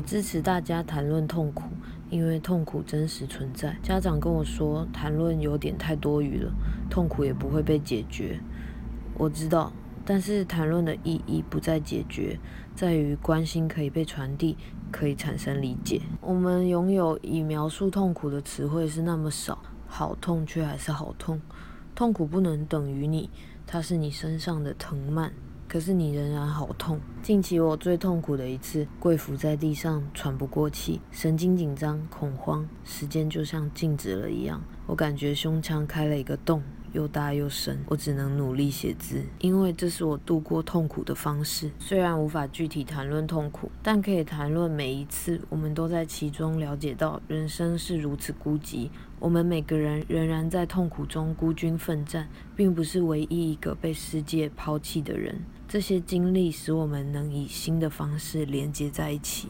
我支持大家谈论痛苦，因为痛苦真实存在。家长跟我说，谈论有点太多余了，痛苦也不会被解决。我知道，但是谈论的意义不在解决，在于关心可以被传递，可以产生理解。我们拥有以描述痛苦的词汇是那么少，好痛却还是好痛。痛苦不能等于你，它是你身上的藤蔓。可是你仍然好痛。近期我最痛苦的一次，跪伏在地上喘不过气，神经紧张、恐慌，时间就像静止了一样。我感觉胸腔开了一个洞，又大又深。我只能努力写字，因为这是我度过痛苦的方式。虽然无法具体谈论痛苦，但可以谈论每一次我们都在其中了解到人生是如此孤寂。我们每个人仍然在痛苦中孤军奋战，并不是唯一一个被世界抛弃的人。这些经历使我们能以新的方式连接在一起。